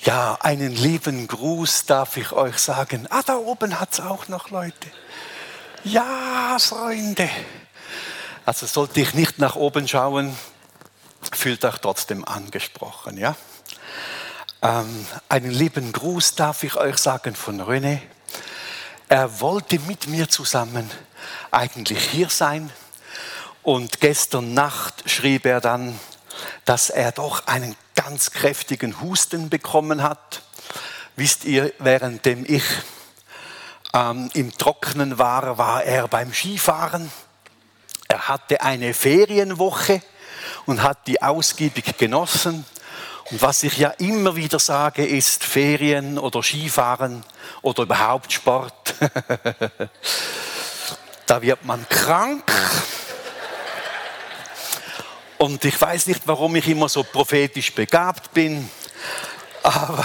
Ja, einen lieben Gruß darf ich euch sagen. Ah, da oben hat es auch noch Leute. Ja, Freunde. Also sollte ich nicht nach oben schauen, fühlt euch trotzdem angesprochen, ja? Ähm, einen lieben Gruß darf ich euch sagen von René. Er wollte mit mir zusammen eigentlich hier sein. Und gestern Nacht schrieb er dann, dass er doch einen ganz kräftigen Husten bekommen hat. Wisst ihr, währenddem ich ähm, im Trocknen war, war er beim Skifahren. Er hatte eine Ferienwoche und hat die ausgiebig genossen. Und was ich ja immer wieder sage, ist Ferien oder Skifahren oder überhaupt Sport. da wird man krank. Und ich weiß nicht, warum ich immer so prophetisch begabt bin, aber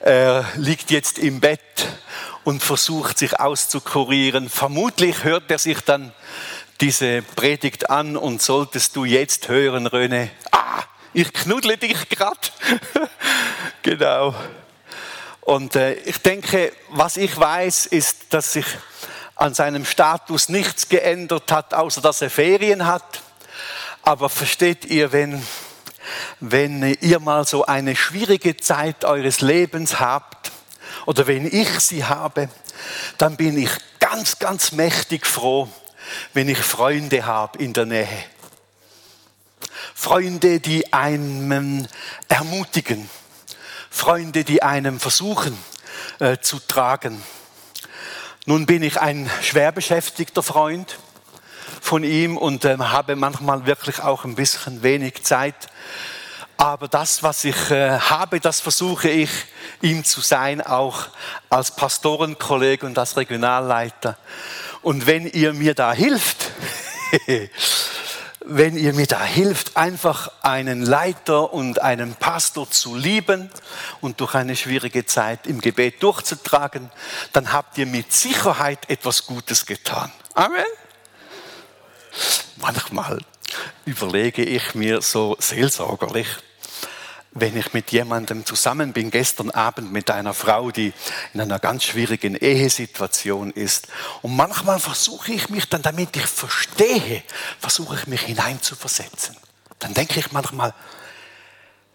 er liegt jetzt im Bett und versucht sich auszukurieren. Vermutlich hört er sich dann diese Predigt an und solltest du jetzt hören, Röne, ah, ich knuddle dich grad. genau. Und äh, ich denke, was ich weiß, ist, dass sich an seinem Status nichts geändert hat, außer dass er Ferien hat. Aber versteht ihr, wenn, wenn ihr mal so eine schwierige Zeit eures Lebens habt oder wenn ich sie habe, dann bin ich ganz, ganz mächtig froh, wenn ich Freunde habe in der Nähe. Freunde, die einen ermutigen. Freunde, die einem versuchen äh, zu tragen. Nun bin ich ein schwer beschäftigter Freund von ihm und äh, habe manchmal wirklich auch ein bisschen wenig Zeit. Aber das, was ich äh, habe, das versuche ich ihm zu sein, auch als Pastorenkollege und als Regionalleiter. Und wenn ihr mir da hilft, wenn ihr mir da hilft, einfach einen Leiter und einen Pastor zu lieben und durch eine schwierige Zeit im Gebet durchzutragen, dann habt ihr mit Sicherheit etwas Gutes getan. Amen. Manchmal überlege ich mir so seelsorgerlich, wenn ich mit jemandem zusammen bin, gestern Abend mit einer Frau, die in einer ganz schwierigen Ehesituation ist. Und manchmal versuche ich mich dann, damit ich verstehe, versuche ich mich hineinzuversetzen. Dann denke ich manchmal,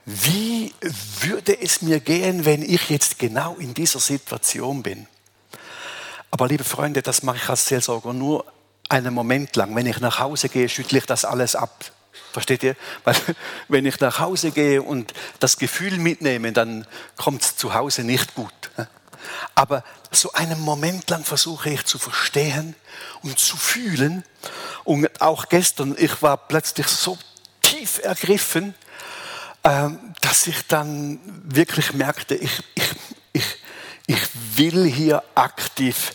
wie würde es mir gehen, wenn ich jetzt genau in dieser Situation bin? Aber liebe Freunde, das mache ich als Seelsorger nur einen Moment lang. Wenn ich nach Hause gehe, schüttle ich das alles ab. Versteht ihr? Weil wenn ich nach Hause gehe und das Gefühl mitnehme, dann kommt es zu Hause nicht gut. Aber so einen Moment lang versuche ich zu verstehen und zu fühlen. Und auch gestern, ich war plötzlich so tief ergriffen, ähm, dass ich dann wirklich merkte, ich, ich, ich, ich will hier aktiv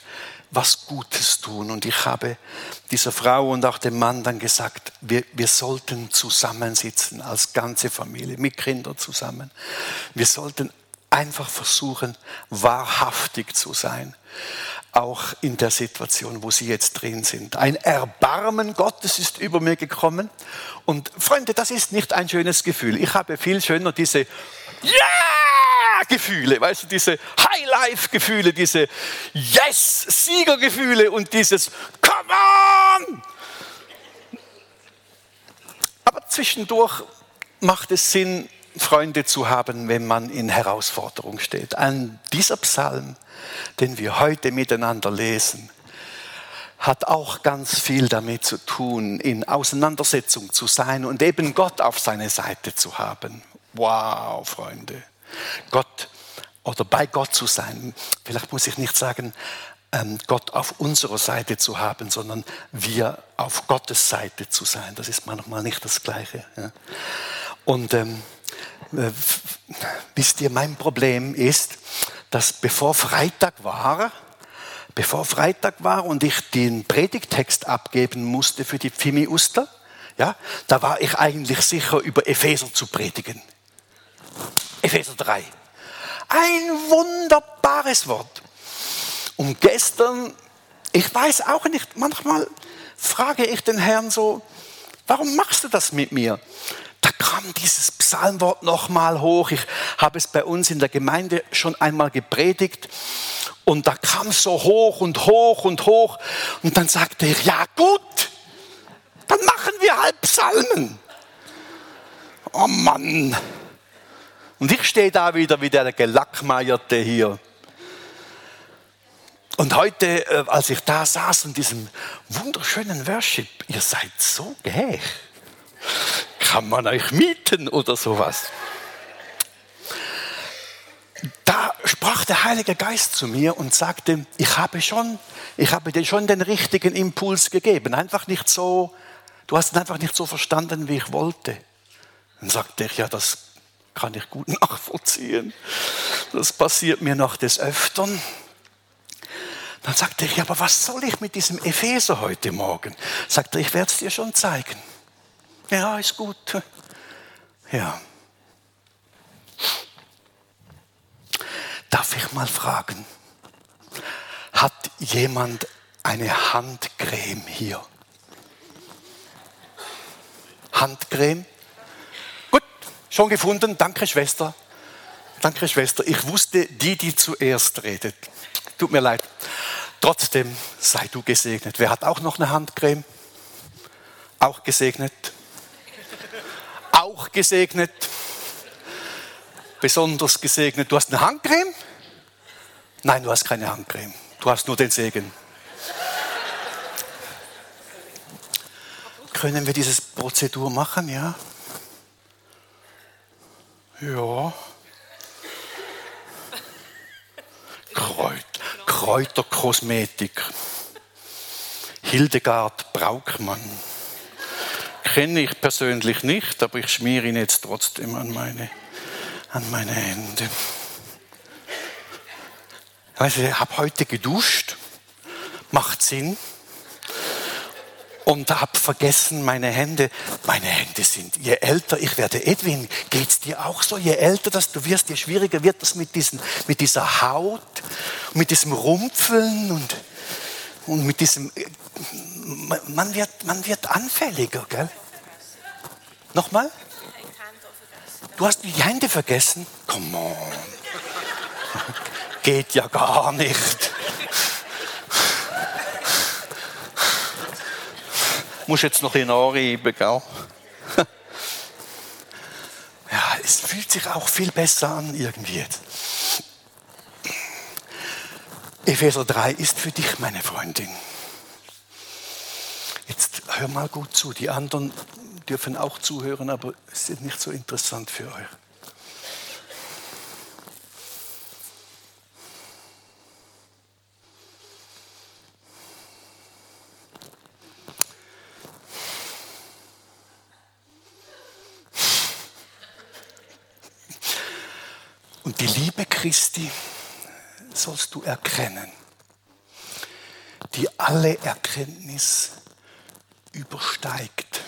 was Gutes tun. Und ich habe dieser Frau und auch dem Mann dann gesagt, wir, wir sollten zusammensitzen als ganze Familie, mit Kindern zusammen. Wir sollten einfach versuchen, wahrhaftig zu sein, auch in der Situation, wo sie jetzt drin sind. Ein Erbarmen Gottes ist über mir gekommen. Und Freunde, das ist nicht ein schönes Gefühl. Ich habe viel schöner diese Ja! Gefühle, weißt du, diese High-Life-Gefühle, diese Yes-Sieger-Gefühle und dieses Come on! Aber zwischendurch macht es Sinn, Freunde zu haben, wenn man in Herausforderung steht. An dieser Psalm, den wir heute miteinander lesen, hat auch ganz viel damit zu tun, in Auseinandersetzung zu sein und eben Gott auf seine Seite zu haben. Wow, Freunde. Gott oder bei Gott zu sein. Vielleicht muss ich nicht sagen, ähm, Gott auf unserer Seite zu haben, sondern wir auf Gottes Seite zu sein. Das ist manchmal nicht das Gleiche. Und ähm, äh, wisst ihr, mein Problem ist, dass bevor Freitag war, bevor Freitag war und ich den Predigtext abgeben musste für die Pfimi Uster, ja, da war ich eigentlich sicher, über Epheser zu predigen. Epheser 3. Ein wunderbares Wort. Und gestern, ich weiß auch nicht, manchmal frage ich den Herrn so, warum machst du das mit mir? Da kam dieses Psalm Psalmwort nochmal hoch. Ich habe es bei uns in der Gemeinde schon einmal gepredigt. Und da kam es so hoch und hoch und hoch. Und dann sagte ich, ja gut, dann machen wir halb Psalmen. Oh Mann. Und ich stehe da wieder wie der Gelackmeierte hier. Und heute, äh, als ich da saß in diesem wunderschönen Worship, ihr seid so gäh. Kann man euch mieten oder sowas? Da sprach der Heilige Geist zu mir und sagte, ich habe schon, ich habe dir schon den richtigen Impuls gegeben. Einfach nicht so, du hast ihn einfach nicht so verstanden, wie ich wollte. Dann sagte ich, ja, das kann ich gut nachvollziehen. Das passiert mir noch des Öfteren. Dann sagte ich, aber was soll ich mit diesem Epheser heute Morgen? Sagte er, ich werde es dir schon zeigen. Ja, ist gut. Ja. Darf ich mal fragen, hat jemand eine Handcreme hier? Handcreme? Schon gefunden. Danke, Schwester. Danke, Schwester. Ich wusste, die, die zuerst redet. Tut mir leid. Trotzdem sei du gesegnet. Wer hat auch noch eine Handcreme? Auch gesegnet. Auch gesegnet. Besonders gesegnet. Du hast eine Handcreme? Nein, du hast keine Handcreme. Du hast nur den Segen. Können wir dieses Prozedur machen, ja? Ja. Kreuz. Kräuterkosmetik. Hildegard Braukmann. Kenne ich persönlich nicht, aber ich schmiere ihn jetzt trotzdem an meine, an meine Hände. Also ich habe heute geduscht, macht Sinn und habe vergessen, meine Hände, meine Hände sind, je älter ich werde, Edwin, geht es dir auch so? Je älter dass du wirst, je schwieriger wird das mit, diesen, mit dieser Haut, mit diesem Rumpfeln und, und mit diesem, man wird, man wird anfälliger, gell? Nochmal? Du hast die Hände vergessen? Come on. Geht ja gar nicht. Muss jetzt noch in anreiben, gell? ja, es fühlt sich auch viel besser an irgendwie jetzt. Epheser 3 ist für dich, meine Freundin. Jetzt hör mal gut zu. Die anderen dürfen auch zuhören, aber es ist nicht so interessant für euch. Und die Liebe Christi sollst du erkennen, die alle Erkenntnis übersteigt.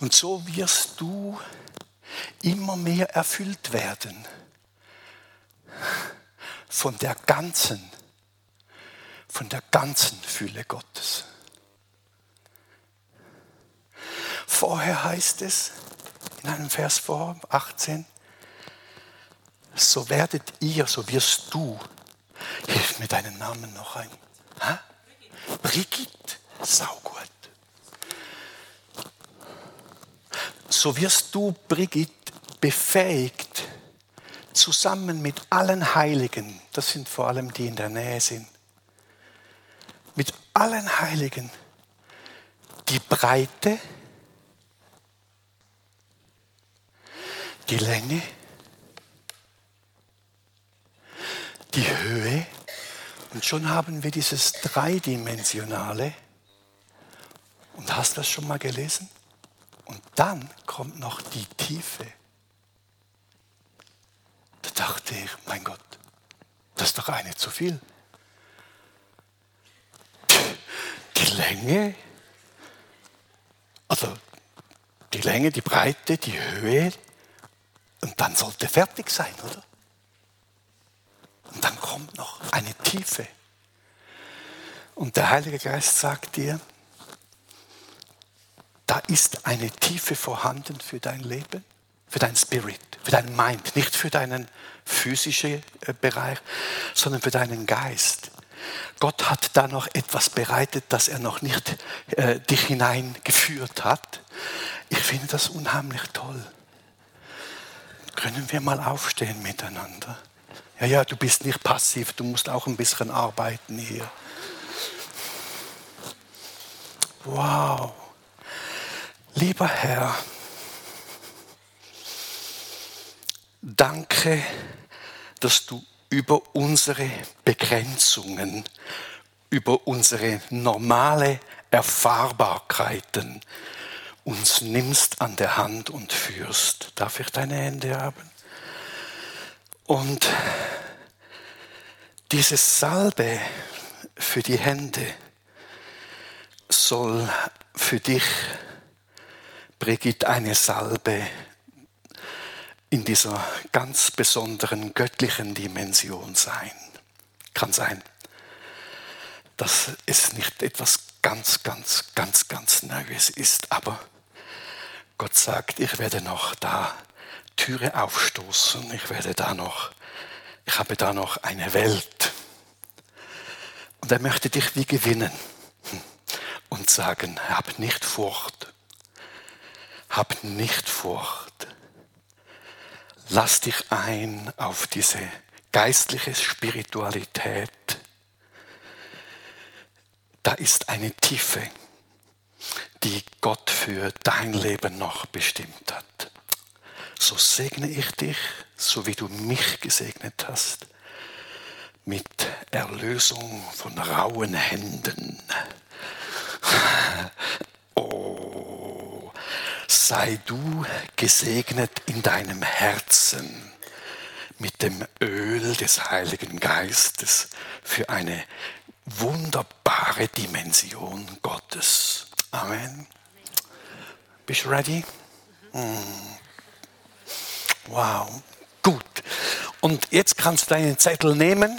Und so wirst du immer mehr erfüllt werden von der ganzen, von der ganzen Fülle Gottes. Vorher heißt es, in einem Vers vor, 18. So werdet ihr, so wirst du, hilf mir deinen Namen noch ein. Ha? Brigitte, saugut. So wirst du, Brigitte, befähigt, zusammen mit allen Heiligen, das sind vor allem die in der Nähe sind, mit allen Heiligen die Breite, die Länge, die Höhe und schon haben wir dieses dreidimensionale. Und hast du das schon mal gelesen? Und dann kommt noch die Tiefe. Da dachte ich, mein Gott, das ist doch eine zu viel. Die Länge, also die Länge, die Breite, die Höhe, und dann sollte fertig sein, oder? Und dann kommt noch eine Tiefe. Und der Heilige Geist sagt dir, da ist eine Tiefe vorhanden für dein Leben, für dein Spirit, für dein Mind, nicht für deinen physischen äh, Bereich, sondern für deinen Geist. Gott hat da noch etwas bereitet, das er noch nicht äh, dich hineingeführt hat. Ich finde das unheimlich toll. Können wir mal aufstehen miteinander? Ja, ja, du bist nicht passiv, du musst auch ein bisschen arbeiten hier. Wow. Lieber Herr, danke, dass du über unsere Begrenzungen, über unsere normale Erfahrbarkeiten uns nimmst an der Hand und führst. Darf ich deine Hände haben? Und diese Salbe für die Hände soll für dich, Brigitte, eine Salbe in dieser ganz besonderen göttlichen Dimension sein. Kann sein, dass es nicht etwas ganz, ganz, ganz, ganz Neues ist, aber Gott sagt, ich werde noch da Türe aufstoßen, ich werde da noch, ich habe da noch eine Welt. Und er möchte dich wie gewinnen und sagen, hab nicht Furcht, hab nicht Furcht. Lass dich ein auf diese geistliche Spiritualität. Da ist eine Tiefe, die Gott für dein Leben noch bestimmt hat. So segne ich dich, so wie du mich gesegnet hast, mit Erlösung von rauen Händen. Oh, sei du gesegnet in deinem Herzen mit dem Öl des Heiligen Geistes für eine wunderbare Dimension Gottes. Amen. Bist du ready? Mm. Wow, gut. Und jetzt kannst du deinen Zettel nehmen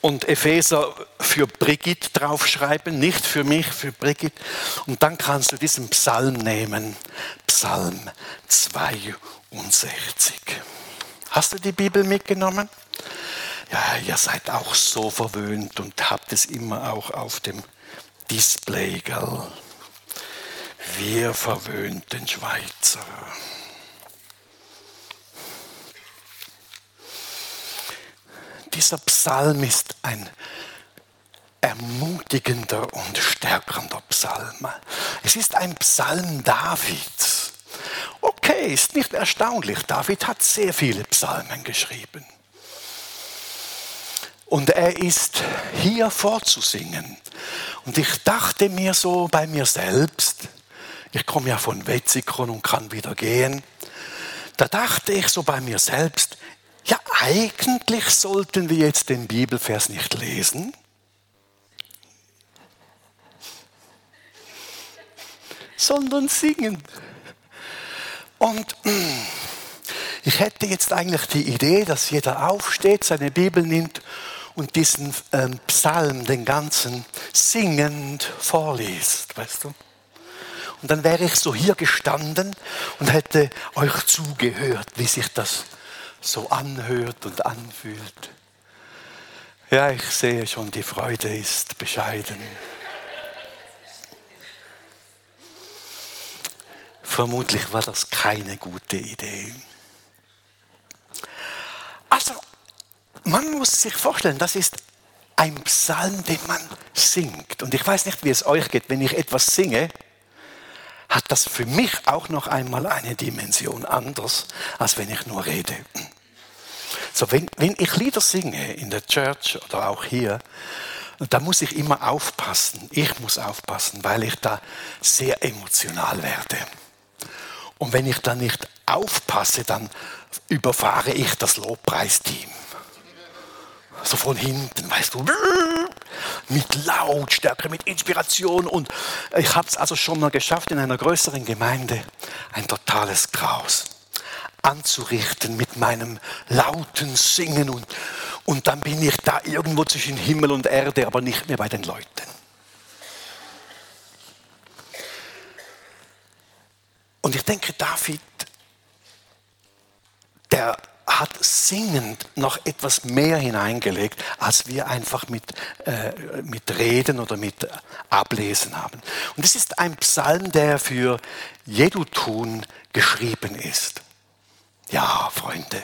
und Epheser für Brigitte draufschreiben, nicht für mich, für Brigitte. Und dann kannst du diesen Psalm nehmen, Psalm 62. Hast du die Bibel mitgenommen? Ja, ihr seid auch so verwöhnt und habt es immer auch auf dem Display, gell? Wir verwöhnten Schweizer. Dieser Psalm ist ein ermutigender und stärkender Psalm. Es ist ein Psalm Davids. Okay, ist nicht erstaunlich. David hat sehr viele Psalmen geschrieben. Und er ist hier vorzusingen. Und ich dachte mir so bei mir selbst, ich komme ja von Wetzikon und kann wieder gehen, da dachte ich so bei mir selbst, ja, eigentlich sollten wir jetzt den Bibelvers nicht lesen, sondern singen. Und mm, ich hätte jetzt eigentlich die Idee, dass jeder aufsteht, seine Bibel nimmt und diesen ähm, Psalm, den ganzen, singend vorliest, weißt du? Und dann wäre ich so hier gestanden und hätte euch zugehört, wie sich das so anhört und anfühlt. Ja, ich sehe schon, die Freude ist bescheiden. Vermutlich war das keine gute Idee. Also, man muss sich vorstellen, das ist ein Psalm, den man singt. Und ich weiß nicht, wie es euch geht, wenn ich etwas singe, hat das für mich auch noch einmal eine Dimension anders, als wenn ich nur rede. So, wenn, wenn ich Lieder singe in der Church oder auch hier, da muss ich immer aufpassen. Ich muss aufpassen, weil ich da sehr emotional werde. Und wenn ich da nicht aufpasse, dann überfahre ich das Lobpreisteam. So von hinten, weißt du, mit Lautstärke, mit Inspiration. Und ich habe es also schon mal geschafft, in einer größeren Gemeinde ein totales Graus anzurichten mit meinem lauten Singen und, und dann bin ich da irgendwo zwischen Himmel und Erde, aber nicht mehr bei den Leuten. Und ich denke, David, der hat singend noch etwas mehr hineingelegt, als wir einfach mit, äh, mit Reden oder mit Ablesen haben. Und es ist ein Psalm, der für Jedutun geschrieben ist. Ja, Freunde,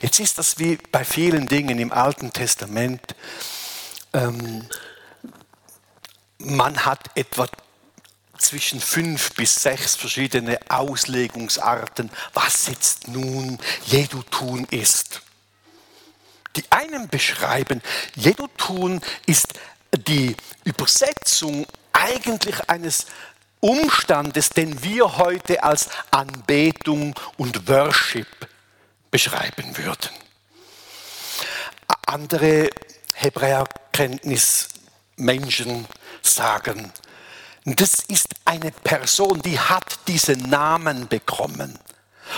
jetzt ist das wie bei vielen Dingen im Alten Testament. Ähm, man hat etwa zwischen fünf bis sechs verschiedene Auslegungsarten, was jetzt nun Jedutun ist. Die einen beschreiben, Jedutun ist die Übersetzung eigentlich eines Umstandes, den wir heute als Anbetung und Worship beschreiben würden. Andere Hebräerkenntnismenschen sagen, das ist eine Person, die hat diesen Namen bekommen.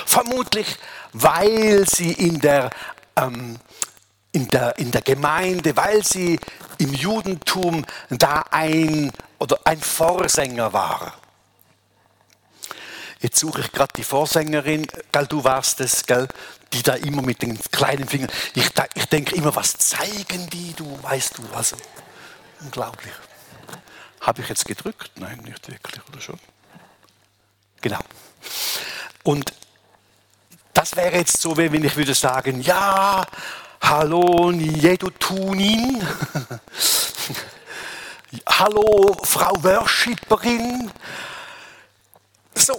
Vermutlich, weil sie in der, ähm, in der, in der Gemeinde, weil sie im Judentum da ein oder ein Vorsänger war. Jetzt suche ich gerade die Vorsängerin, gell, du warst es, gell, die da immer mit den kleinen Fingern. Ich, ich denke immer, was zeigen die, du weißt du, also unglaublich. Habe ich jetzt gedrückt? Nein, nicht wirklich, oder schon? Genau. Und das wäre jetzt so, wenn ich würde sagen, ja, hallo, Jedutunin, hallo, Frau Worshipperin. So,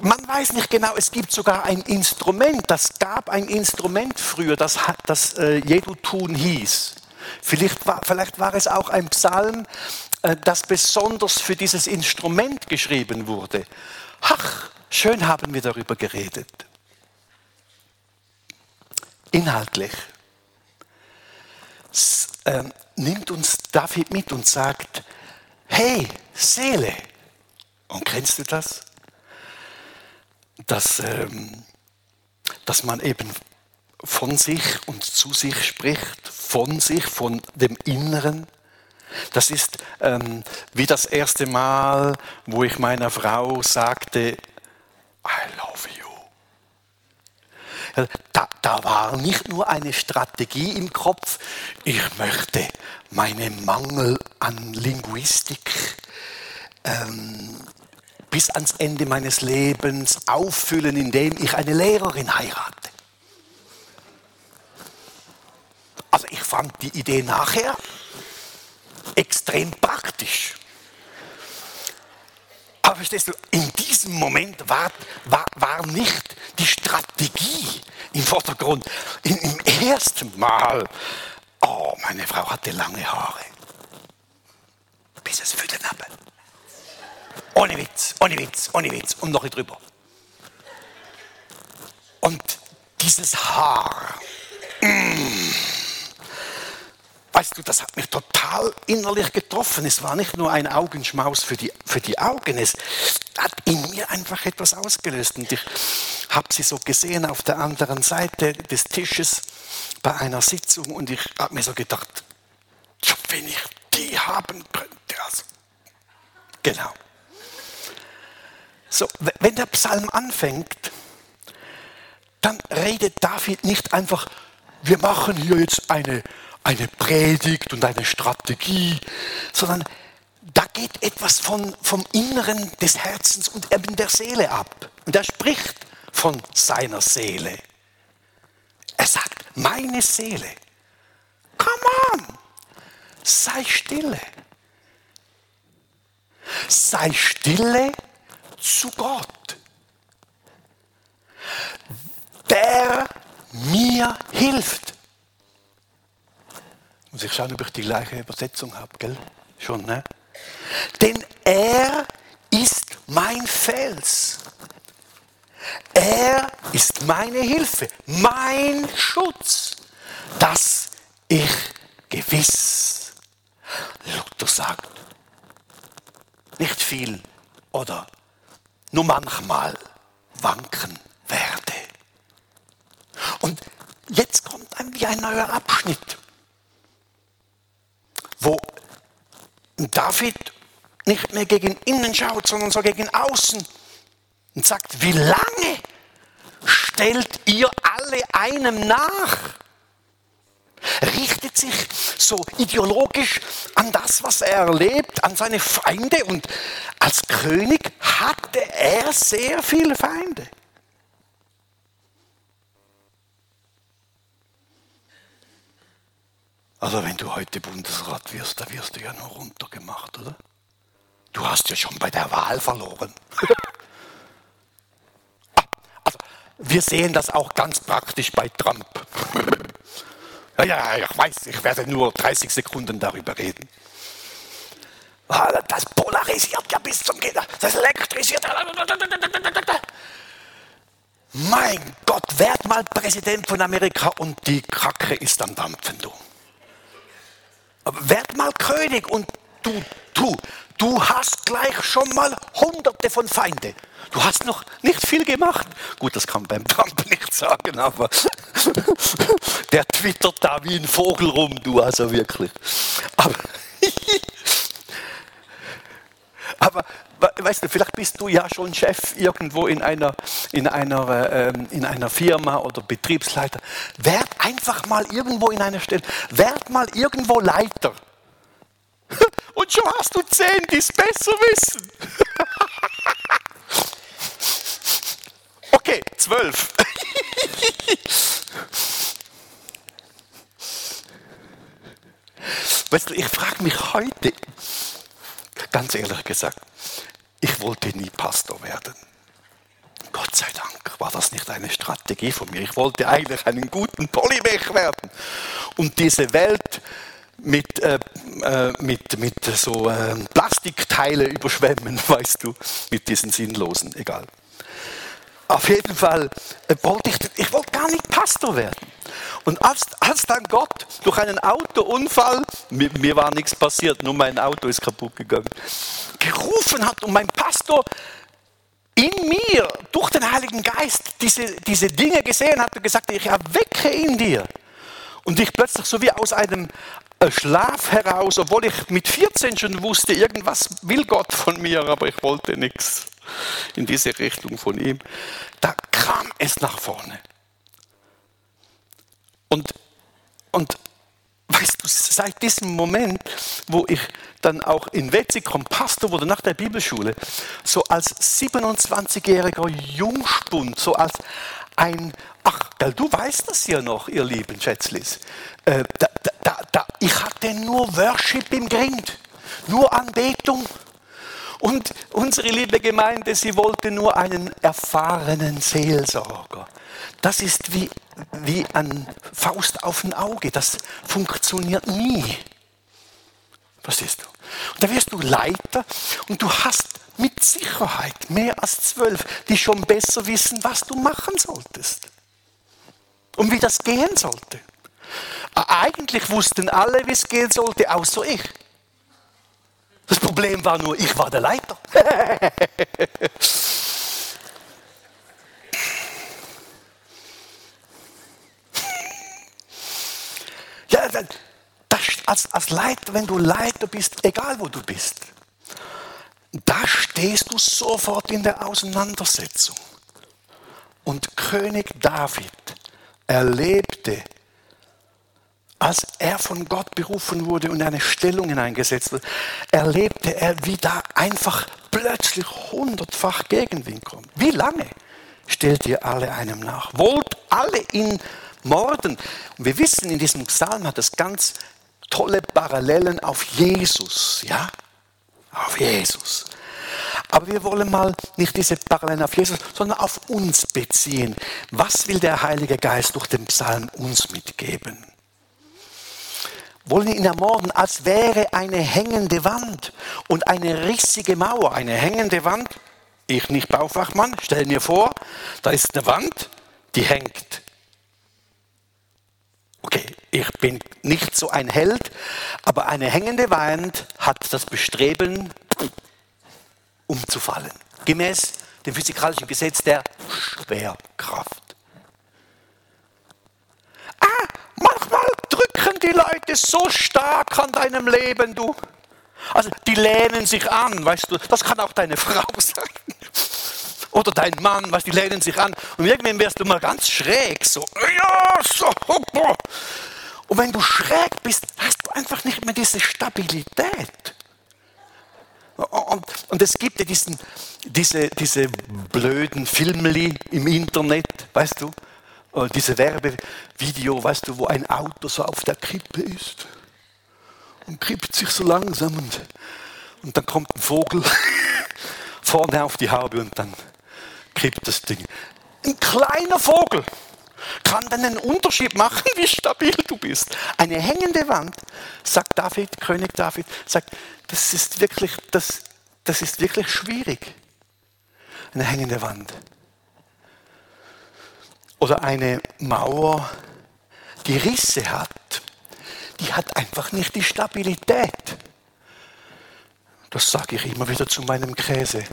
man weiß nicht genau, es gibt sogar ein Instrument, das gab ein Instrument früher, das, das äh, Jedutun hieß. Vielleicht war, vielleicht war es auch ein Psalm, das besonders für dieses Instrument geschrieben wurde. Ach, schön haben wir darüber geredet. Inhaltlich äh, nimmt uns David mit und sagt, hey, Seele. Und kennst du das? Dass, ähm, dass man eben von sich und zu sich spricht, von sich, von dem Inneren. Das ist ähm, wie das erste Mal, wo ich meiner Frau sagte, I love you. Da, da, war nicht nur eine Strategie im Kopf, ich möchte meinen Mangel an Linguistik ähm, bis ans Ende meines Lebens auffüllen, indem ich eine Lehrerin heirate. Also ich fand die Idee nachher extrem praktisch. Aber in diesem Moment war, war, war nicht die Strategie im Vordergrund. Im ersten Mal, oh, meine Frau hatte lange Haare. Bis es für den. Ohne Witz, ohne Witz, ohne Witz. Und noch drüber. Und dieses Haar. Mm, Weißt du, das hat mich total innerlich getroffen. Es war nicht nur ein Augenschmaus für die, für die Augen, es hat in mir einfach etwas ausgelöst. Und ich habe sie so gesehen auf der anderen Seite des Tisches bei einer Sitzung und ich habe mir so gedacht, wenn ich die haben könnte. Also, genau. So, wenn der Psalm anfängt, dann redet David nicht einfach, wir machen hier jetzt eine eine Predigt und eine Strategie, sondern da geht etwas von, vom Inneren des Herzens und eben der Seele ab. Und er spricht von seiner Seele. Er sagt, meine Seele, come on, sei stille. Sei stille zu Gott, der mir hilft. Muss ich schauen, ob ich die gleiche Übersetzung habe, gell? Schon, ne? Denn er ist mein Fels. Er ist meine Hilfe, mein Schutz, dass ich gewiss, Luther sagt, nicht viel oder nur manchmal wanken werde. Und jetzt kommt ein, wie ein neuer Abschnitt wo David nicht mehr gegen innen schaut, sondern so gegen außen. und sagt, wie lange stellt ihr alle einem nach? Richtet sich so ideologisch an das, was er erlebt, an seine Feinde und als König hatte er sehr viele Feinde. Also wenn du heute Bundesrat wirst, da wirst du ja nur runtergemacht, oder? Du hast ja schon bei der Wahl verloren. Also, wir sehen das auch ganz praktisch bei Trump. ja, ja, ich weiß, ich werde nur 30 Sekunden darüber reden. Das polarisiert ja bis zum Gegner. Das elektrisiert. Mein Gott, werd mal Präsident von Amerika und die Kracke ist am Dampfen, du. Werd mal König und du, du, du hast gleich schon mal hunderte von Feinde. Du hast noch nicht viel gemacht. Gut, das kann beim Trump nicht sagen, aber der twittert da wie ein Vogel rum, du also wirklich. Aber, aber weißt du, vielleicht bist du ja schon Chef irgendwo in einer, in einer, ähm, in einer Firma oder Betriebsleiter. Werd einfach mal irgendwo in einer Stelle, werd mal irgendwo Leiter. Und schon hast du zehn, die es besser wissen. okay, zwölf. weißt du, ich frage mich heute, ganz ehrlich gesagt, ich wollte nie Pastor werden. Gott sei Dank war das nicht eine Strategie von mir. Ich wollte eigentlich einen guten Polymech werden und diese Welt mit, äh, äh, mit, mit so äh, Plastikteile überschwemmen, weißt du, mit diesen sinnlosen, egal. Auf jeden Fall äh, wollte ich, ich wollte gar nicht Pastor werden. Und als, als dann Gott durch einen Autounfall, mir, mir war nichts passiert, nur mein Auto ist kaputt gegangen, gerufen hat und mein Pastor in mir durch den Heiligen Geist diese, diese Dinge gesehen hat und gesagt, ich erwecke in dir. Und ich plötzlich so wie aus einem Schlaf heraus, obwohl ich mit 14 schon wusste, irgendwas will Gott von mir, aber ich wollte nichts in diese Richtung von ihm, da kam es nach vorne. Und, und weißt du, seit diesem Moment, wo ich dann auch in Wetzikon Pastor wurde nach der Bibelschule, so als 27-jähriger Jungspund, so als ein, ach, du weißt das ja noch, ihr lieben Schätzlis, äh, da, da, da, ich hatte nur Worship im Grind, nur Anbetung. Und unsere liebe Gemeinde, sie wollte nur einen erfahrenen Seelsorger. Das ist wie, wie ein Faust auf ein Auge. Das funktioniert nie. Verstehst du? Und da wirst du Leiter und du hast mit Sicherheit mehr als zwölf, die schon besser wissen, was du machen solltest. Und wie das gehen sollte. Eigentlich wussten alle, wie es gehen sollte, außer ich. Das Problem war nur, ich war der Leiter. ja, das, als, als Leiter, wenn du Leiter bist, egal wo du bist, da stehst du sofort in der Auseinandersetzung. Und König David erlebte als er von Gott berufen wurde und in eine Stellung hineingesetzt wurde, erlebte er, wie da einfach plötzlich hundertfach Gegenwind kommt. Wie lange stellt ihr alle einem nach? Wollt alle ihn morden? Und wir wissen, in diesem Psalm hat es ganz tolle Parallelen auf Jesus, ja? Auf Jesus. Aber wir wollen mal nicht diese Parallelen auf Jesus, sondern auf uns beziehen. Was will der Heilige Geist durch den Psalm uns mitgeben? Wollen ihn ermorden, als wäre eine hängende Wand und eine rissige Mauer. Eine hängende Wand, ich nicht Baufachmann, stell mir vor, da ist eine Wand, die hängt. Okay, ich bin nicht so ein Held, aber eine hängende Wand hat das Bestreben, umzufallen. Gemäß dem physikalischen Gesetz der Schwerkraft. Ah, manchmal drücken die Leute so stark an deinem Leben, du. Also die lehnen sich an, weißt du, das kann auch deine Frau sein. Oder dein Mann, was die lehnen sich an. Und irgendwann wirst du mal ganz schräg, so, ja, so, hoppa. Und wenn du schräg bist, hast du einfach nicht mehr diese Stabilität. Und, und es gibt ja diesen, diese, diese blöden Filmli im Internet, weißt du, diese Werbevideo, weißt du, wo ein Auto so auf der Kippe ist und kippt sich so langsam und, und dann kommt ein Vogel vorne auf die Haube und dann kippt das Ding. Ein kleiner Vogel kann dann einen Unterschied machen, wie stabil du bist. Eine hängende Wand, sagt David, König David, sagt, das ist wirklich, das, das ist wirklich schwierig. Eine hängende Wand. Oder eine Mauer, die Risse hat, die hat einfach nicht die Stabilität. Das sage ich immer wieder zu meinem Käse.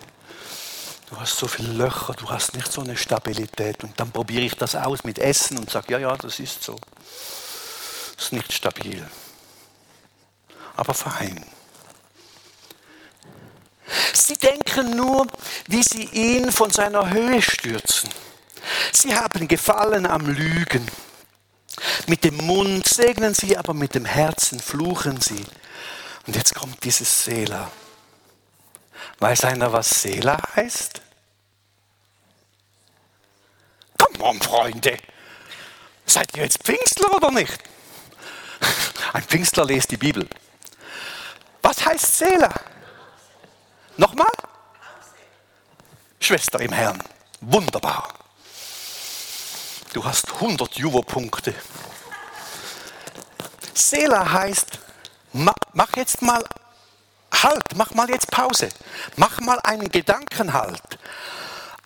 Du hast so viele Löcher, du hast nicht so eine Stabilität. Und dann probiere ich das aus mit Essen und sage, ja, ja, das ist so. Das ist nicht stabil. Aber fein. Sie denken nur, wie sie ihn von seiner Höhe stürzen. Sie haben Gefallen am Lügen. Mit dem Mund segnen sie, aber mit dem Herzen fluchen sie. Und jetzt kommt dieses Sela. Weiß einer, was Sela heißt? Komm on, Freunde. Seid ihr jetzt Pfingstler oder nicht? Ein Pfingstler liest die Bibel. Was heißt Sela? Nochmal? Schwester im Herrn. Wunderbar. Du hast 100 Juvo-Punkte. Sela heißt, mach jetzt mal Halt, mach mal jetzt Pause. Mach mal einen Gedankenhalt.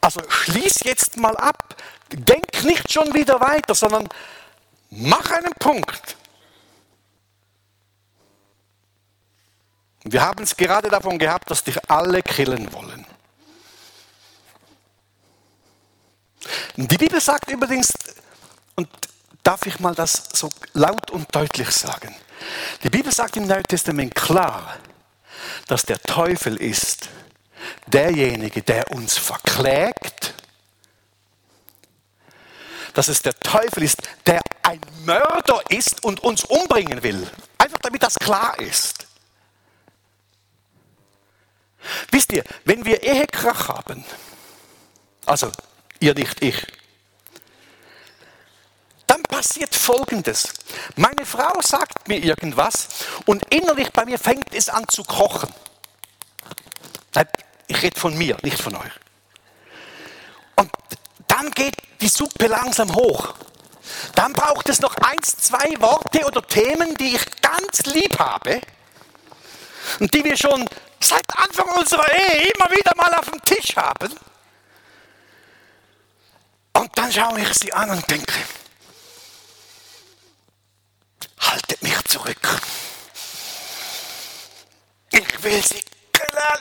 Also schließ jetzt mal ab. Denk nicht schon wieder weiter, sondern mach einen Punkt. Wir haben es gerade davon gehabt, dass dich alle killen wollen. Die Bibel sagt übrigens, und darf ich mal das so laut und deutlich sagen, die Bibel sagt im Neuen Testament klar, dass der Teufel ist derjenige, der uns verklägt, dass es der Teufel ist, der ein Mörder ist und uns umbringen will. Einfach damit das klar ist. Wisst ihr, wenn wir Ehekrach haben, also ihr nicht, ich, dann passiert Folgendes. Meine Frau sagt mir irgendwas und innerlich bei mir fängt es an zu kochen. Ich rede von mir, nicht von euch. Und dann geht die Suppe langsam hoch. Dann braucht es noch eins, zwei Worte oder Themen, die ich ganz lieb habe und die wir schon seit Anfang unserer Ehe immer wieder mal auf dem Tisch haben. Und dann schaue ich sie an und denke, haltet mich zurück. Ich will sie killen.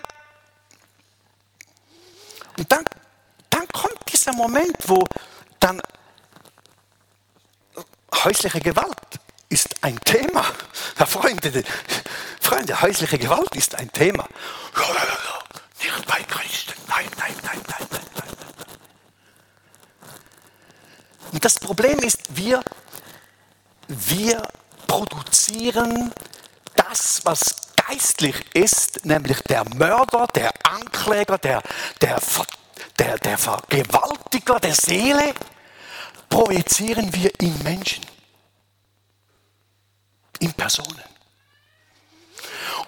Und dann, dann kommt dieser Moment, wo dann häusliche Gewalt ist ein Thema. Ja, Freunde, Freunde, häusliche Gewalt ist ein Thema. Nicht bei Christen. Nein, nein, nein, nein, nein, nein. Und das Problem ist, wir, wir produzieren das, was geistlich ist, nämlich der Mörder, der Ankläger, der, der, der, der Vergewaltiger der Seele, projizieren wir in Menschen, in Personen.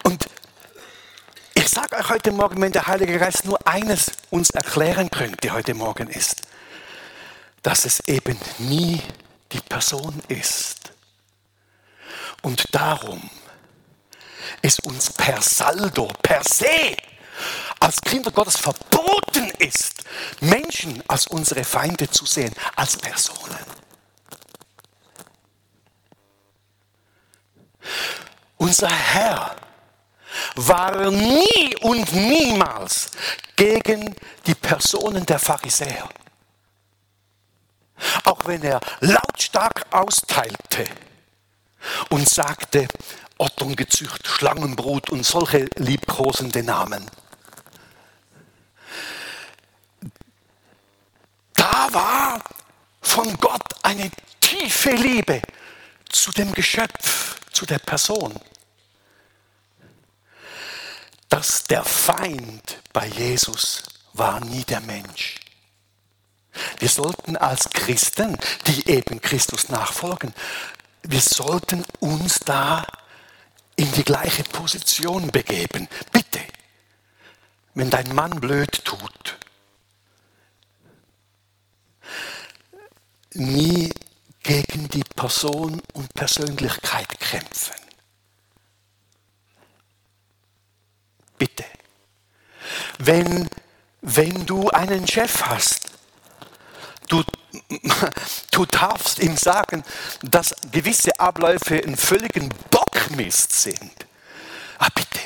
Und ich sage euch heute Morgen, wenn der Heilige Geist nur eines uns erklären könnte heute Morgen ist, dass es eben nie die Person ist. Und darum es uns per Saldo, per se, als Kinder Gottes verboten ist, Menschen als unsere Feinde zu sehen, als Personen. Unser Herr war nie und niemals gegen die Personen der Pharisäer. Auch wenn er lautstark austeilte und sagte, Otterngezücht, Schlangenbrut und solche liebkosende Namen. Da war von Gott eine tiefe Liebe zu dem Geschöpf, zu der Person. Dass der Feind bei Jesus war nie der Mensch. Wir sollten als Christen, die eben Christus nachfolgen, wir sollten uns da in die gleiche Position begeben. Bitte, wenn dein Mann blöd tut, nie gegen die Person und Persönlichkeit kämpfen. Bitte. Wenn, wenn du einen Chef hast, du, du darfst ihm sagen, dass gewisse Abläufe einen völligen Bockmist sind. Aber bitte,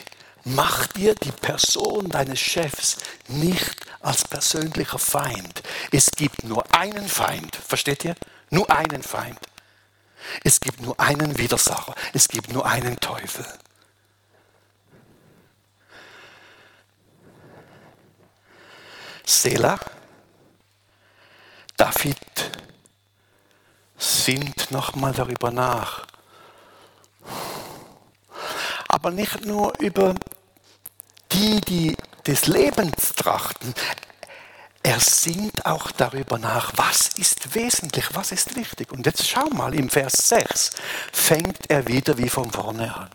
mach dir die Person deines Chefs nicht als persönlicher Feind. Es gibt nur einen Feind, versteht ihr? Nur einen Feind. Es gibt nur einen Widersacher. Es gibt nur einen Teufel. Selah, David sinnt nochmal darüber nach. Aber nicht nur über die, die des Lebens trachten. Er sinnt auch darüber nach, was ist wesentlich, was ist wichtig. Und jetzt schau mal, im Vers 6 fängt er wieder wie von vorne an.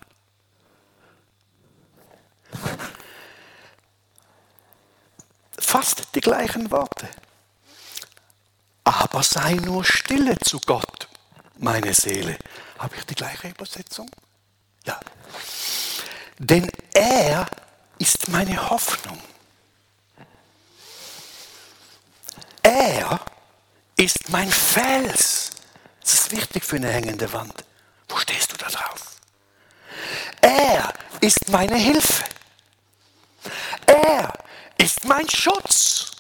Fast die gleichen Worte. Aber sei nur stille zu Gott, meine Seele. Habe ich die gleiche Übersetzung? Ja. Denn er ist meine Hoffnung. Er ist mein Fels. Das ist wichtig für eine hängende Wand. Wo stehst du da drauf? Er ist meine Hilfe. Er ist mein Schutz,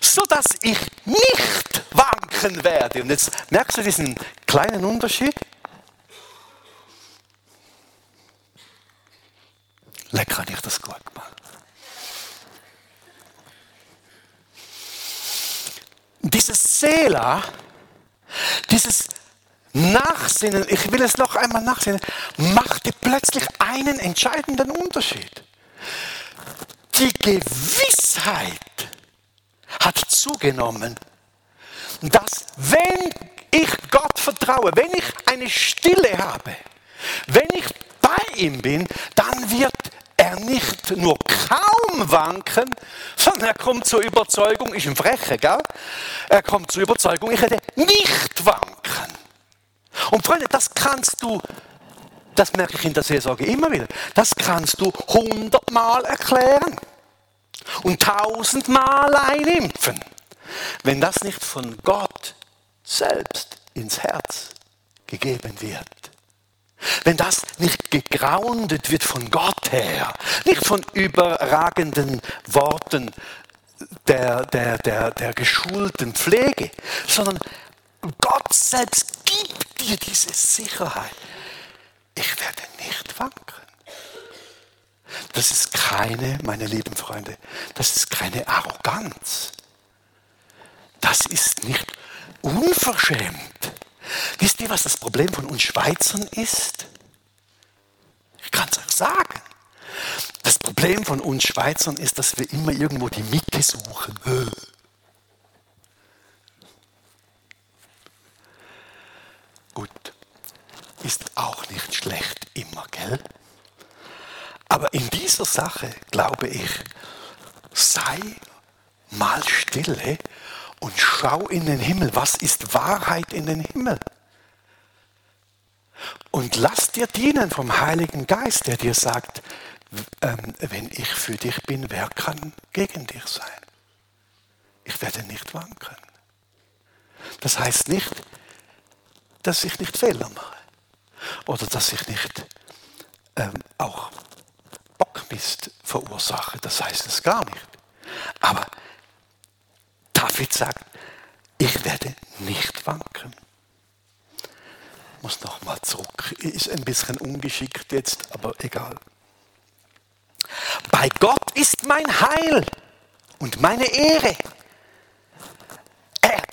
sodass ich nicht wanken werde. Und jetzt merkst du diesen kleinen Unterschied? Lecker, habe ich das gut gemacht. Dieses Sela, dieses Nachsinnen, ich will es noch einmal nachsinnen, machte plötzlich einen entscheidenden Unterschied. Die Gewissheit hat zugenommen, dass wenn ich Gott vertraue, wenn ich eine Stille habe, wenn ich bei ihm bin, dann wird er nicht nur kaum wanken, sondern er kommt zur Überzeugung, ist ein Freche, gell? Er kommt zur Überzeugung, ich werde nicht wanken. Und Freunde, das kannst du, das merke ich in der Seelsorge immer wieder, das kannst du hundertmal erklären und tausendmal einimpfen. Wenn das nicht von Gott selbst ins Herz gegeben wird. Wenn das nicht gegroundet wird von Gott her, nicht von überragenden Worten der, der, der, der geschulten Pflege, sondern Gott selbst gibt dir diese Sicherheit. Ich werde nicht wanken. Das ist keine, meine lieben Freunde, das ist keine Arroganz. Das ist nicht unverschämt. Wisst ihr, was das Problem von uns Schweizern ist? Ich kann es euch sagen. Das Problem von uns Schweizern ist, dass wir immer irgendwo die Mitte suchen. Gut, ist auch nicht schlecht immer, gell? Aber in dieser Sache glaube ich, sei mal stille und schau in den Himmel. Was ist Wahrheit in den Himmel? Und lass dir dienen vom Heiligen Geist, der dir sagt, ähm, wenn ich für dich bin, wer kann gegen dich sein? Ich werde nicht wanken. Das heißt nicht, dass ich nicht Fehler mache oder dass ich nicht ähm, auch Bockmist verursache. Das heißt es gar nicht. Aber David sagt, ich werde nicht wanken. Ich muss noch mal zurück. Ist ein bisschen ungeschickt jetzt, aber egal. Bei Gott ist mein Heil und meine Ehre.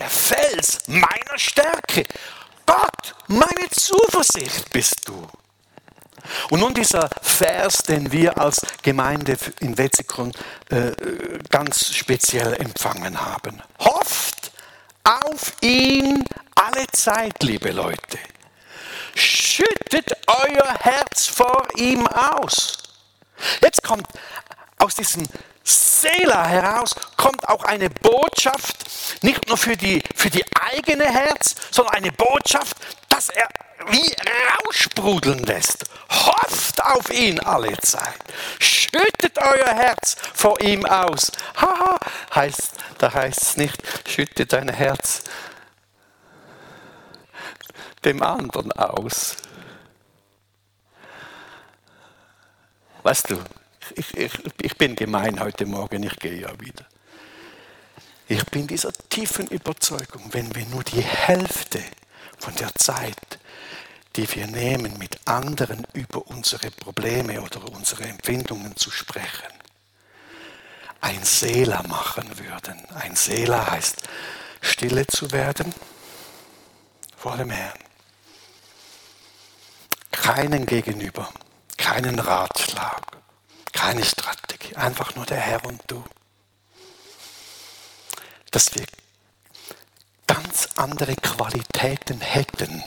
Fels meiner Stärke. Gott, meine Zuversicht bist du. Und nun dieser Vers, den wir als Gemeinde in Wetzikon äh, ganz speziell empfangen haben. Hofft auf ihn alle Zeit, liebe Leute. Schüttet euer Herz vor ihm aus. Jetzt kommt aus diesem Seela heraus kommt auch eine Botschaft, nicht nur für die, für die eigene Herz, sondern eine Botschaft, dass er wie raussprudeln lässt. Hofft auf ihn alle Zeit. Schüttet euer Herz vor ihm aus. Haha, heißt, da heißt es nicht, schüttet dein Herz dem anderen aus. Weißt du, ich, ich, ich bin gemein heute Morgen, ich gehe ja wieder. Ich bin dieser tiefen Überzeugung, wenn wir nur die Hälfte von der Zeit, die wir nehmen, mit anderen über unsere Probleme oder unsere Empfindungen zu sprechen, ein Seela machen würden. Ein Seela heißt, stille zu werden vor dem Herrn. Keinen gegenüber, keinen Ratschlag, keine Strategie, einfach nur der Herr und du. Dass wir ganz andere Qualitäten hätten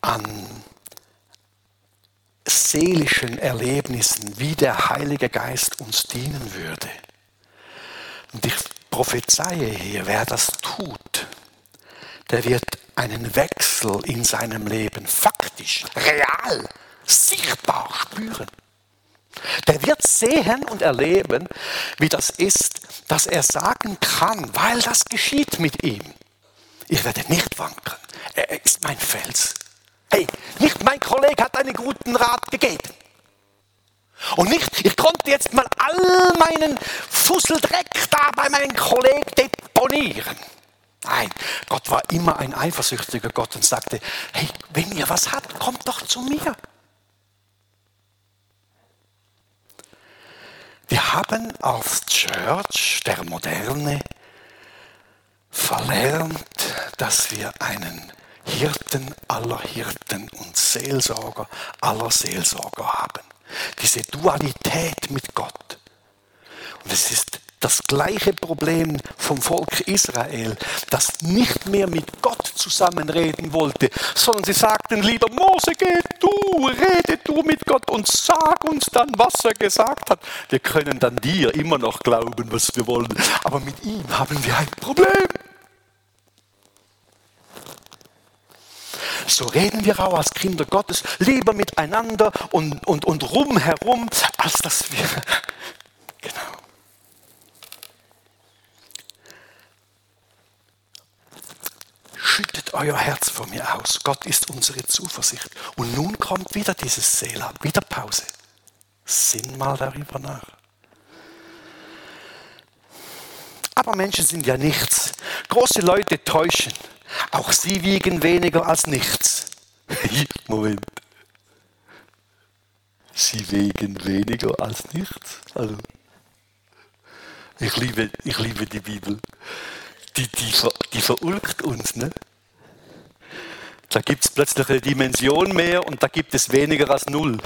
an seelischen Erlebnissen, wie der Heilige Geist uns dienen würde. Und ich prophezeie hier, wer das tut, der wird einen Wechsel in seinem Leben faktisch, real, sichtbar spüren. Der wird sehen und erleben, wie das ist, dass er sagen kann, weil das geschieht mit ihm. Ich werde nicht wanken. Er ist mein Fels. Hey, nicht mein Kollege hat einen guten Rat gegeben. Und nicht, ich konnte jetzt mal all meinen Fusseldreck da bei meinem Kollegen deponieren. Nein, Gott war immer ein eifersüchtiger Gott und sagte, hey, wenn ihr was habt, kommt doch zu mir. Wir haben als Church der Moderne verlernt, dass wir einen Hirten aller Hirten und Seelsorger aller Seelsorger haben. Diese Dualität mit Gott. Und es ist das gleiche Problem vom Volk Israel, das nicht mehr mit Gott zusammenreden wollte, sondern sie sagten lieber, Mose, geh du, rede du mit Gott und sag uns dann, was er gesagt hat. Wir können dann dir immer noch glauben, was wir wollen, aber mit ihm haben wir ein Problem. So reden wir auch als Kinder Gottes lieber miteinander und, und, und rumherum, als dass wir. Genau. Schüttet euer Herz vor mir aus. Gott ist unsere Zuversicht. Und nun kommt wieder dieses Seela, wieder Pause. Sinn mal darüber nach. Aber Menschen sind ja nichts. Große Leute täuschen. Auch sie wiegen weniger als nichts. Moment. Sie wiegen weniger als nichts. Also, ich liebe, ich liebe die Bibel die, die, die verulgt uns. Ne? Da gibt es plötzlich eine Dimension mehr und da gibt es weniger als null.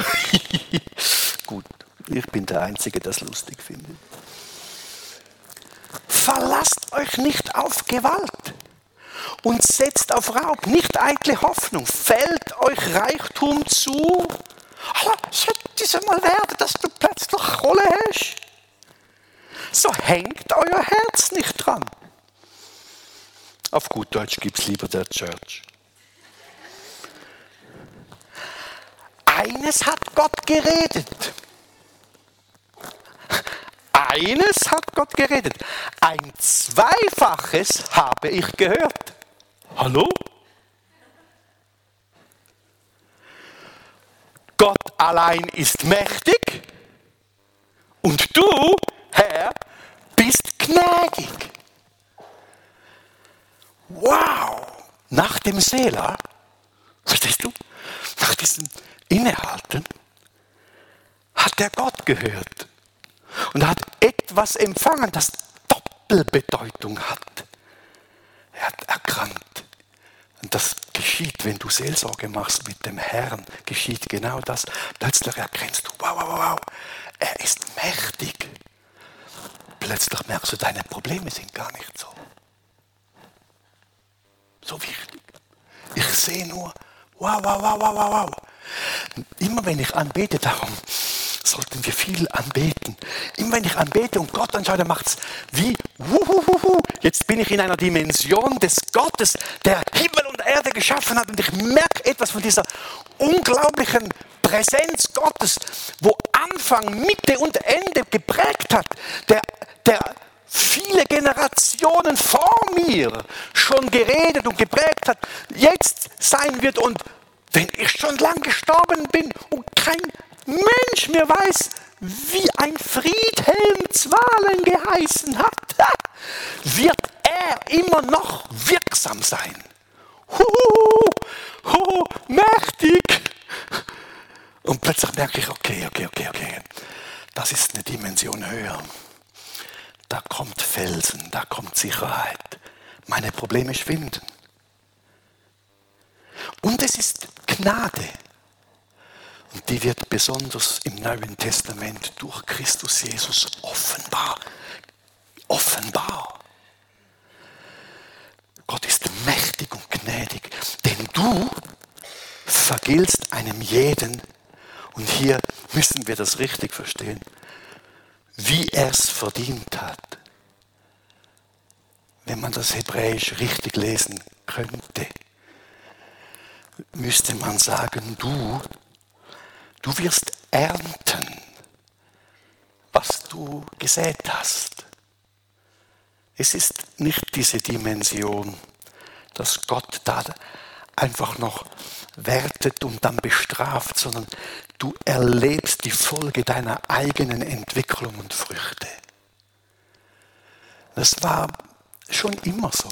Gut, ich bin der Einzige, der das lustig findet. Verlasst euch nicht auf Gewalt und setzt auf Raub, nicht eitle Hoffnung. Fällt euch Reichtum zu. Aber sollte es mal werden, dass du plötzlich Kohle hast? So hängt euer Herz nicht dran. Auf gut Deutsch gibt es lieber der Church. Eines hat Gott geredet. Eines hat Gott geredet. Ein Zweifaches habe ich gehört. Hallo? Gott allein ist mächtig und du, Herr, bist gnädig. Wow! Nach dem Seela, verstehst du? Nach diesem Innehalten hat der Gott gehört und hat etwas empfangen, das Doppelbedeutung hat. Und das geschieht, wenn du Seelsorge machst mit dem Herrn, geschieht genau das. Plötzlich erkennst du, wow, wow, wow, er ist mächtig. Plötzlich merkst du, deine Probleme sind gar nicht so. So wichtig. Ich sehe nur, wow, wow, wow, wow, wow, wow. Immer wenn ich anbete, darum sollten wir viel anbeten. Immer wenn ich anbete und Gott anschaue, dann macht es wie, wuhuhuhu, jetzt bin ich in einer Dimension des Gottes, der Himmel und Erde geschaffen hat und ich merke etwas von dieser unglaublichen Präsenz Gottes, wo Anfang, Mitte und Ende geprägt hat, der, der viele Generationen vor mir schon geredet und geprägt hat, jetzt sein wird und wenn ich schon lang gestorben bin und kein Mensch mehr weiß, wie ein Friedhelm Zwalen geheißen hat, wird er immer noch wirksam sein. Huhu, huhu, mächtig. Und plötzlich merke ich, okay, okay, okay, okay, das ist eine Dimension höher. Da kommt Felsen, da kommt Sicherheit. Meine Probleme schwinden. Und es ist Gnade. Und die wird besonders im Neuen Testament durch Christus Jesus offenbar. Offenbar. Gott ist mächtig und gnädig, denn du vergiltst einem jeden, und hier müssen wir das richtig verstehen, wie er es verdient hat. Wenn man das Hebräisch richtig lesen könnte, müsste man sagen, du Du wirst ernten, was du gesät hast. Es ist nicht diese Dimension, dass Gott da einfach noch wertet und dann bestraft, sondern du erlebst die Folge deiner eigenen Entwicklung und Früchte. Das war schon immer so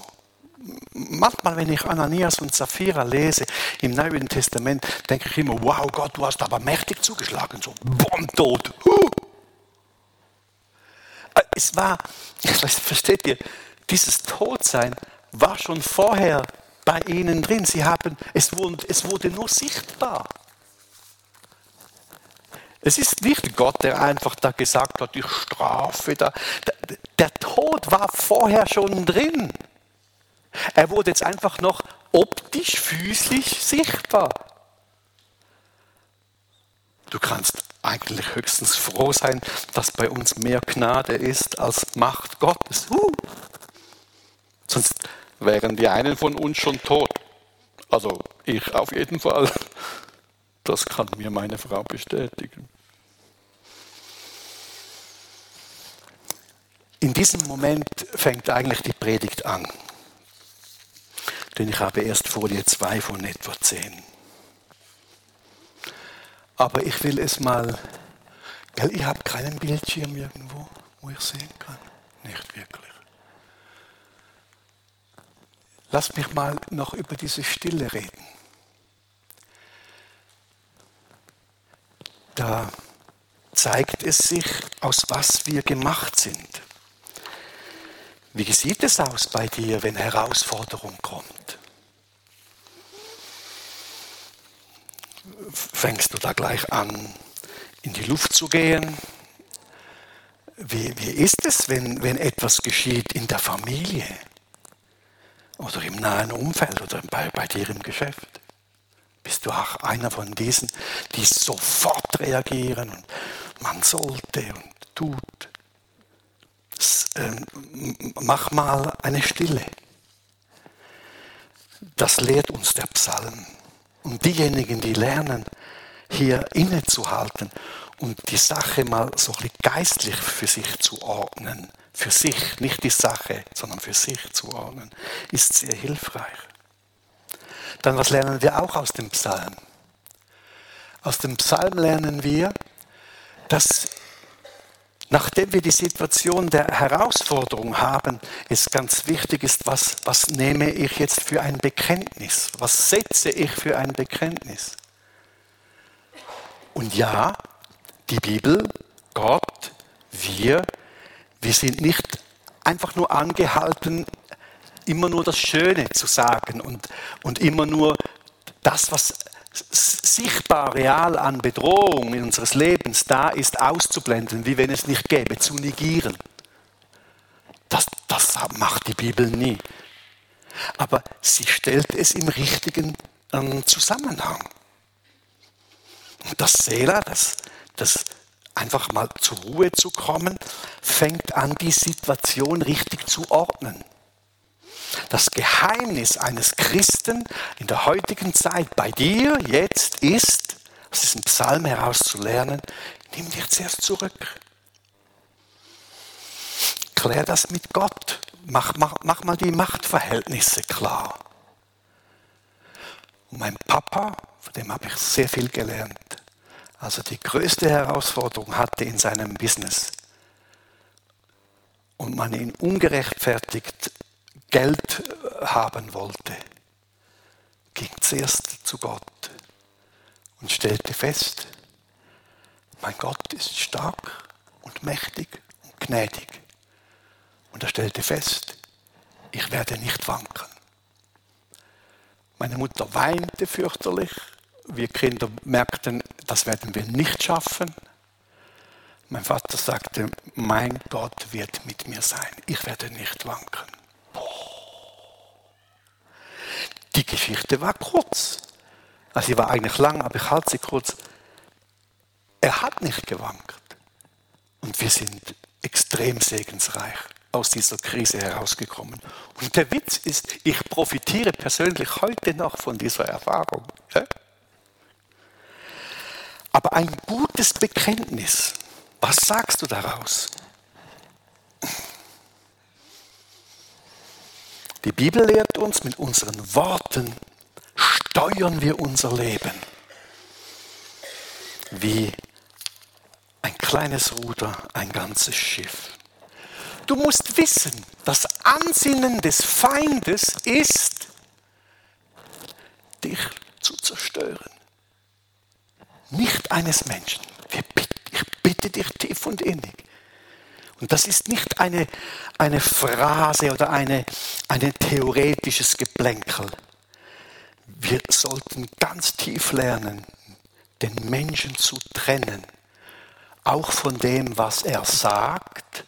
manchmal, wenn ich Ananias und Sapphira lese im Neuen Testament, denke ich immer, wow Gott, du hast aber mächtig zugeschlagen, so bumm, tot. Huh. Es war, versteht ihr, dieses Todsein war schon vorher bei ihnen drin. Sie haben, es wurde, es wurde nur sichtbar. Es ist nicht Gott, der einfach da gesagt hat, ich strafe da. Der Tod war vorher schon drin. Er wurde jetzt einfach noch optisch, physisch sichtbar. Du kannst eigentlich höchstens froh sein, dass bei uns mehr Gnade ist als Macht Gottes. Uh. Sonst wären die einen von uns schon tot. Also ich auf jeden Fall. Das kann mir meine Frau bestätigen. In diesem Moment fängt eigentlich die Predigt an denn ich habe erst Folie 2 von etwa 10. Aber ich will es mal, weil ich habe keinen Bildschirm irgendwo, wo ich sehen kann. Nicht wirklich. Lass mich mal noch über diese Stille reden. Da zeigt es sich, aus was wir gemacht sind. Wie sieht es aus bei dir, wenn Herausforderung kommt? Fängst du da gleich an, in die Luft zu gehen? Wie, wie ist es, wenn, wenn etwas geschieht in der Familie oder im nahen Umfeld oder bei, bei dir im Geschäft? Bist du auch einer von diesen, die sofort reagieren und man sollte und tut? Ähm, mach mal eine Stille. Das lehrt uns der Psalm. Und diejenigen, die lernen, hier innezuhalten und die Sache mal so ein bisschen geistlich für sich zu ordnen, für sich, nicht die Sache, sondern für sich zu ordnen, ist sehr hilfreich. Dann was lernen wir auch aus dem Psalm? Aus dem Psalm lernen wir, dass Nachdem wir die Situation der Herausforderung haben, ist ganz wichtig ist, was, was nehme ich jetzt für ein Bekenntnis? Was setze ich für ein Bekenntnis? Und ja, die Bibel, Gott, wir, wir sind nicht einfach nur angehalten, immer nur das Schöne zu sagen und, und immer nur das, was sichtbar real an Bedrohung in unseres Lebens da ist, auszublenden, wie wenn es nicht gäbe, zu negieren. Das, das macht die Bibel nie. Aber sie stellt es im richtigen ähm, Zusammenhang. Und das Sela, das, das einfach mal zur Ruhe zu kommen, fängt an, die Situation richtig zu ordnen. Das Geheimnis eines Christen in der heutigen Zeit bei dir jetzt ist, aus diesem Psalm herauszulernen, nimm dich zuerst zurück. Klär das mit Gott. Mach, mach, mach mal die Machtverhältnisse klar. Und mein Papa, von dem habe ich sehr viel gelernt, also die größte Herausforderung hatte in seinem Business und man ihn ungerechtfertigt Geld äh, haben wollte, ging zuerst zu Gott und stellte fest, mein Gott ist stark und mächtig und gnädig. Und er stellte fest, ich werde nicht wanken. Meine Mutter weinte fürchterlich. Wir Kinder merkten, das werden wir nicht schaffen. Mein Vater sagte, mein Gott wird mit mir sein. Ich werde nicht wanken. Die Geschichte war kurz. Also sie war eigentlich lang, aber ich halte sie kurz. Er hat nicht gewankt. Und wir sind extrem segensreich aus dieser Krise herausgekommen. Und der Witz ist, ich profitiere persönlich heute noch von dieser Erfahrung. Aber ein gutes Bekenntnis, was sagst du daraus? Die Bibel lehrt uns, mit unseren Worten steuern wir unser Leben. Wie ein kleines Ruder, ein ganzes Schiff. Du musst wissen, das Ansinnen des Feindes ist, dich zu zerstören. Nicht eines Menschen. Ich bitte dich tief und innig. Und das ist nicht eine, eine Phrase oder eine, ein theoretisches Geplänkel. Wir sollten ganz tief lernen, den Menschen zu trennen, auch von dem, was er sagt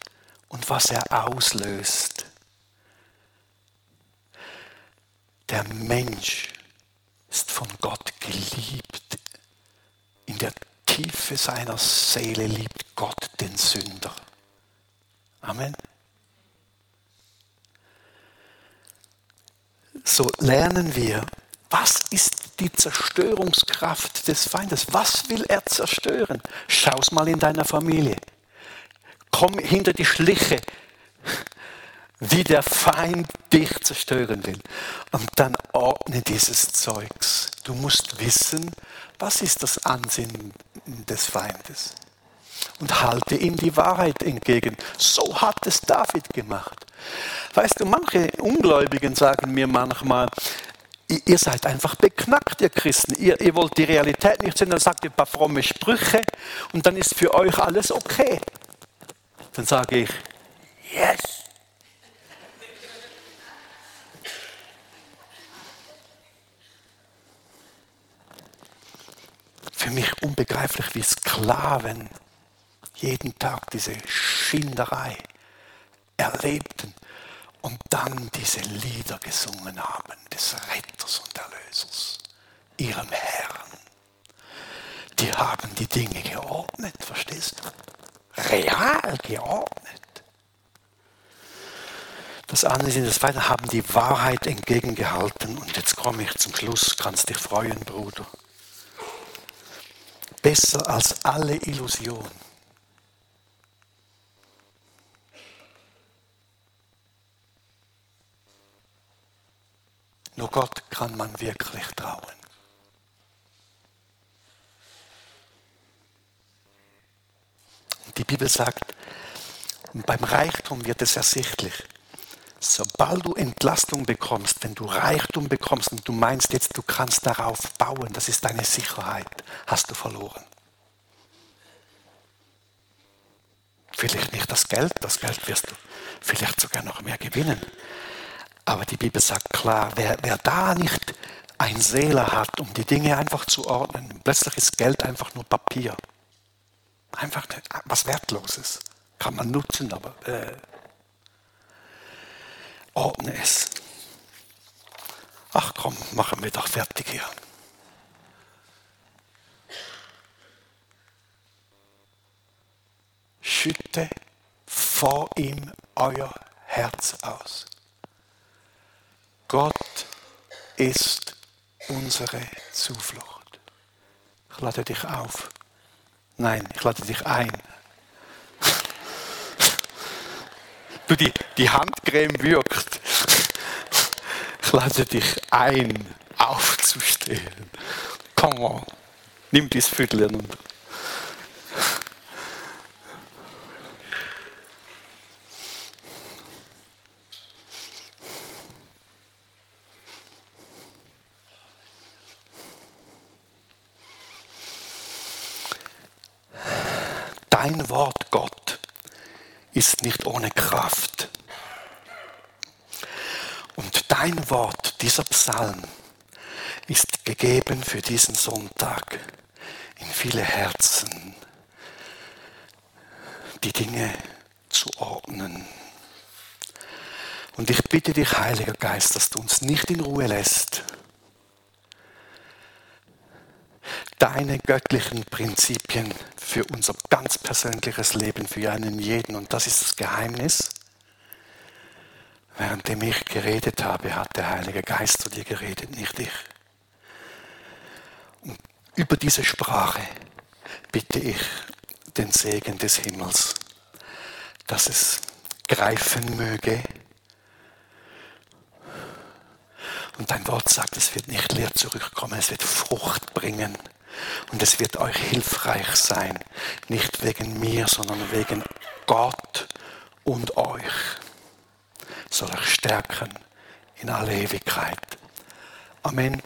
und was er auslöst. Der Mensch ist von Gott geliebt. In der Tiefe seiner Seele liebt Gott den Sünder. Amen. So lernen wir, was ist die Zerstörungskraft des Feindes? Was will er zerstören? Schau's mal in deiner Familie. Komm hinter die Schliche, wie der Feind dich zerstören will. Und dann ordne dieses Zeugs. Du musst wissen, was ist das Ansinnen des Feindes und halte ihm die Wahrheit entgegen. So hat es David gemacht. Weißt du, manche Ungläubigen sagen mir manchmal, ihr seid einfach beknackt, ihr Christen. Ihr, ihr wollt die Realität nicht sehen, dann sagt ihr ein paar fromme Sprüche und dann ist für euch alles okay. Dann sage ich, yes. Für mich unbegreiflich, wie Sklaven jeden Tag diese Schinderei erlebten und dann diese Lieder gesungen haben des Retters und Erlösers, ihrem Herrn. Die haben die Dinge geordnet, verstehst du? Real geordnet. Das Ansinnen des Feindes haben die Wahrheit entgegengehalten. Und jetzt komme ich zum Schluss, kannst dich freuen, Bruder. Besser als alle Illusionen Nur Gott kann man wirklich trauen. Die Bibel sagt, beim Reichtum wird es ersichtlich. Sobald du Entlastung bekommst, wenn du Reichtum bekommst und du meinst jetzt, du kannst darauf bauen, das ist deine Sicherheit, hast du verloren. Vielleicht nicht das Geld, das Geld wirst du vielleicht sogar noch mehr gewinnen. Aber die Bibel sagt klar, wer, wer da nicht ein Seele hat, um die Dinge einfach zu ordnen, plötzlich ist Geld einfach nur Papier. Einfach was Wertloses. Kann man nutzen, aber äh, ordne es. Ach komm, machen wir doch fertig hier. Schütte vor ihm euer Herz aus. Gott ist unsere Zuflucht. Ich lade dich auf. Nein, ich lade dich ein. Du, die, die Handcreme wirkt. Ich lade dich ein, aufzustehen. Come on. Nimm dies Viertel und dein Wort, Gott, ist nicht ohne Kraft. Und dein Wort, dieser Psalm, ist gegeben für diesen Sonntag in viele Herzen, die Dinge zu ordnen. Und ich bitte dich, Heiliger Geist, dass du uns nicht in Ruhe lässt, deine göttlichen Prinzipien für unser ganz persönliches Leben, für einen jeden. Und das ist das Geheimnis. Währenddem ich geredet habe, hat der Heilige Geist zu dir geredet, nicht ich. Und über diese Sprache bitte ich den Segen des Himmels, dass es greifen möge. Und dein Wort sagt, es wird nicht leer zurückkommen, es wird Frucht bringen. Und es wird euch hilfreich sein, nicht wegen mir, sondern wegen Gott und euch. Soll euch stärken in alle Ewigkeit. Amen.